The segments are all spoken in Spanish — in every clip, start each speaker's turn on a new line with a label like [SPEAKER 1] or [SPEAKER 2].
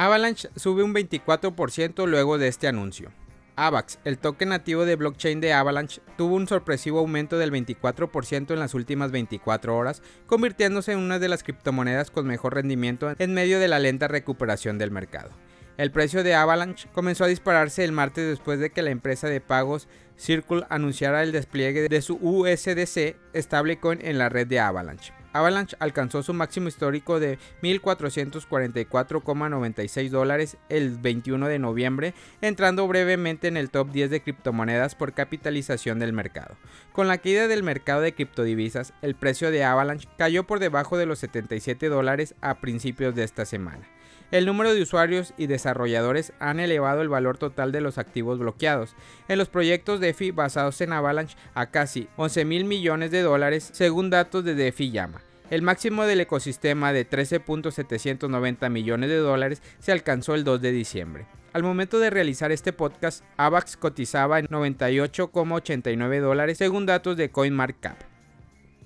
[SPEAKER 1] Avalanche sube un 24% luego de este anuncio. AVAX, el token nativo de blockchain de Avalanche, tuvo un sorpresivo aumento del 24% en las últimas 24 horas, convirtiéndose en una de las criptomonedas con mejor rendimiento en medio de la lenta recuperación del mercado. El precio de Avalanche comenzó a dispararse el martes después de que la empresa de pagos Circle anunciara el despliegue de su USDC stablecoin en la red de Avalanche. Avalanche alcanzó su máximo histórico de 1.444,96 dólares el 21 de noviembre, entrando brevemente en el top 10 de criptomonedas por capitalización del mercado. Con la caída del mercado de criptodivisas, el precio de Avalanche cayó por debajo de los 77 dólares a principios de esta semana. El número de usuarios y desarrolladores han elevado el valor total de los activos bloqueados en los proyectos DeFi basados en Avalanche a casi 11 mil millones de dólares según datos de DeFi Llama. El máximo del ecosistema de 13.790 millones de dólares se alcanzó el 2 de diciembre. Al momento de realizar este podcast, AVAX cotizaba en 98,89 dólares según datos de CoinMarketCap.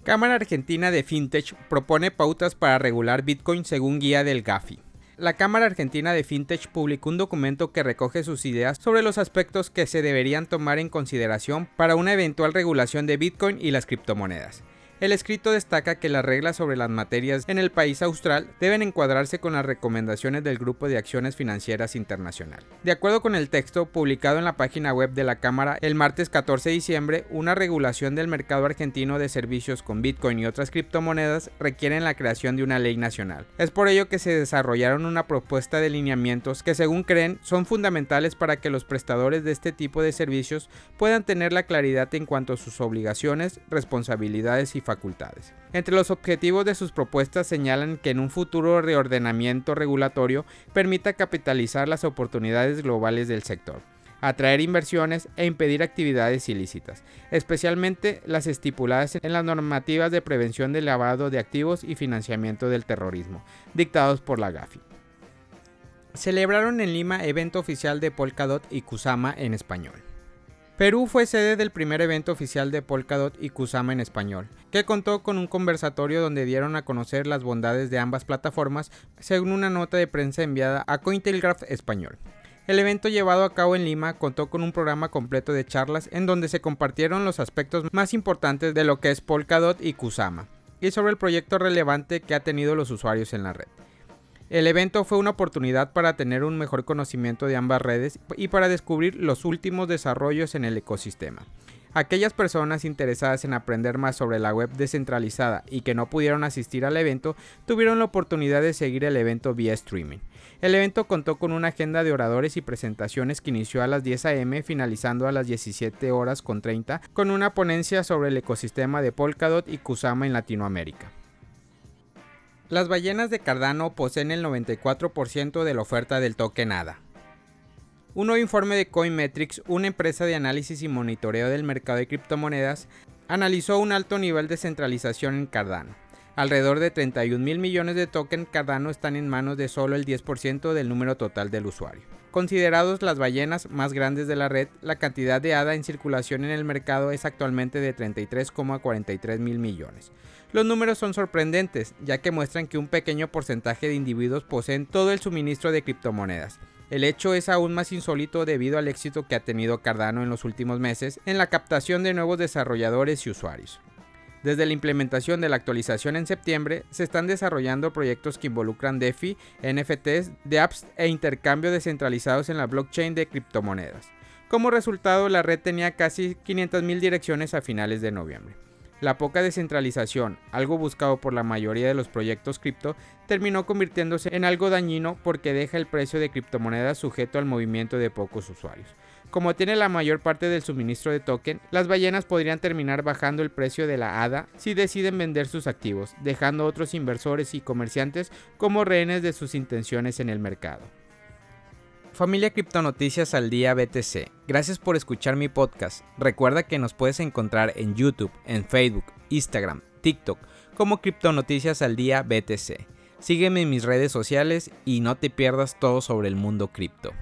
[SPEAKER 1] Cámara Argentina de FinTech propone pautas para regular Bitcoin según guía del GAFI. La Cámara Argentina de FinTech publicó un documento que recoge sus ideas sobre los aspectos que se deberían tomar en consideración para una eventual regulación de Bitcoin y las criptomonedas. El escrito destaca que las reglas sobre las materias en el país austral deben encuadrarse con las recomendaciones del Grupo de Acciones Financieras Internacional. De acuerdo con el texto publicado en la página web de la Cámara el martes 14 de diciembre, una regulación del mercado argentino de servicios con Bitcoin y otras criptomonedas requieren la creación de una ley nacional. Es por ello que se desarrollaron una propuesta de lineamientos que según creen son fundamentales para que los prestadores de este tipo de servicios puedan tener la claridad en cuanto a sus obligaciones, responsabilidades y facultades. Entre los objetivos de sus propuestas señalan que en un futuro reordenamiento regulatorio permita capitalizar las oportunidades globales del sector atraer inversiones e impedir actividades ilícitas, especialmente las estipuladas en las normativas de prevención del lavado de activos y financiamiento del terrorismo, dictados por la GAFI. Celebraron en Lima evento oficial de Polkadot y Kusama en español. Perú fue sede del primer evento oficial de Polkadot y Kusama en español, que contó con un conversatorio donde dieron a conocer las bondades de ambas plataformas, según una nota de prensa enviada a Cointelegraph Español. El evento llevado a cabo en Lima contó con un programa completo de charlas en donde se compartieron los aspectos más importantes de lo que es Polkadot y Kusama, y sobre el proyecto relevante que ha tenido los usuarios en la red. El evento fue una oportunidad para tener un mejor conocimiento de ambas redes y para descubrir los últimos desarrollos en el ecosistema. Aquellas personas interesadas en aprender más sobre la web descentralizada y que no pudieron asistir al evento tuvieron la oportunidad de seguir el evento vía streaming. El evento contó con una agenda de oradores y presentaciones que inició a las 10 am finalizando a las 17 horas con 30 con una ponencia sobre el ecosistema de Polkadot y Kusama en Latinoamérica. Las ballenas de Cardano poseen el 94% de la oferta del token ADA. Un nuevo informe de Coinmetrics, una empresa de análisis y monitoreo del mercado de criptomonedas, analizó un alto nivel de centralización en Cardano. Alrededor de 31 mil millones de tokens Cardano están en manos de solo el 10% del número total del usuario. Considerados las ballenas más grandes de la red, la cantidad de ADA en circulación en el mercado es actualmente de 33,43 mil millones. Los números son sorprendentes, ya que muestran que un pequeño porcentaje de individuos poseen todo el suministro de criptomonedas. El hecho es aún más insólito debido al éxito que ha tenido Cardano en los últimos meses en la captación de nuevos desarrolladores y usuarios. Desde la implementación de la actualización en septiembre, se están desarrollando proyectos que involucran DeFi, NFTs, de apps e intercambio descentralizados en la blockchain de criptomonedas. Como resultado, la red tenía casi 500.000 direcciones a finales de noviembre. La poca descentralización, algo buscado por la mayoría de los proyectos cripto, terminó convirtiéndose en algo dañino porque deja el precio de criptomonedas sujeto al movimiento de pocos usuarios. Como tiene la mayor parte del suministro de token, las ballenas podrían terminar bajando el precio de la ADA si deciden vender sus activos, dejando a otros inversores y comerciantes como rehenes de sus intenciones en el mercado. Familia Criptonoticias al Día BTC, gracias por escuchar mi podcast. Recuerda que nos puedes encontrar en YouTube, en Facebook, Instagram, TikTok como Criptonoticias al Día BTC. Sígueme en mis redes sociales y no te pierdas todo sobre el mundo cripto.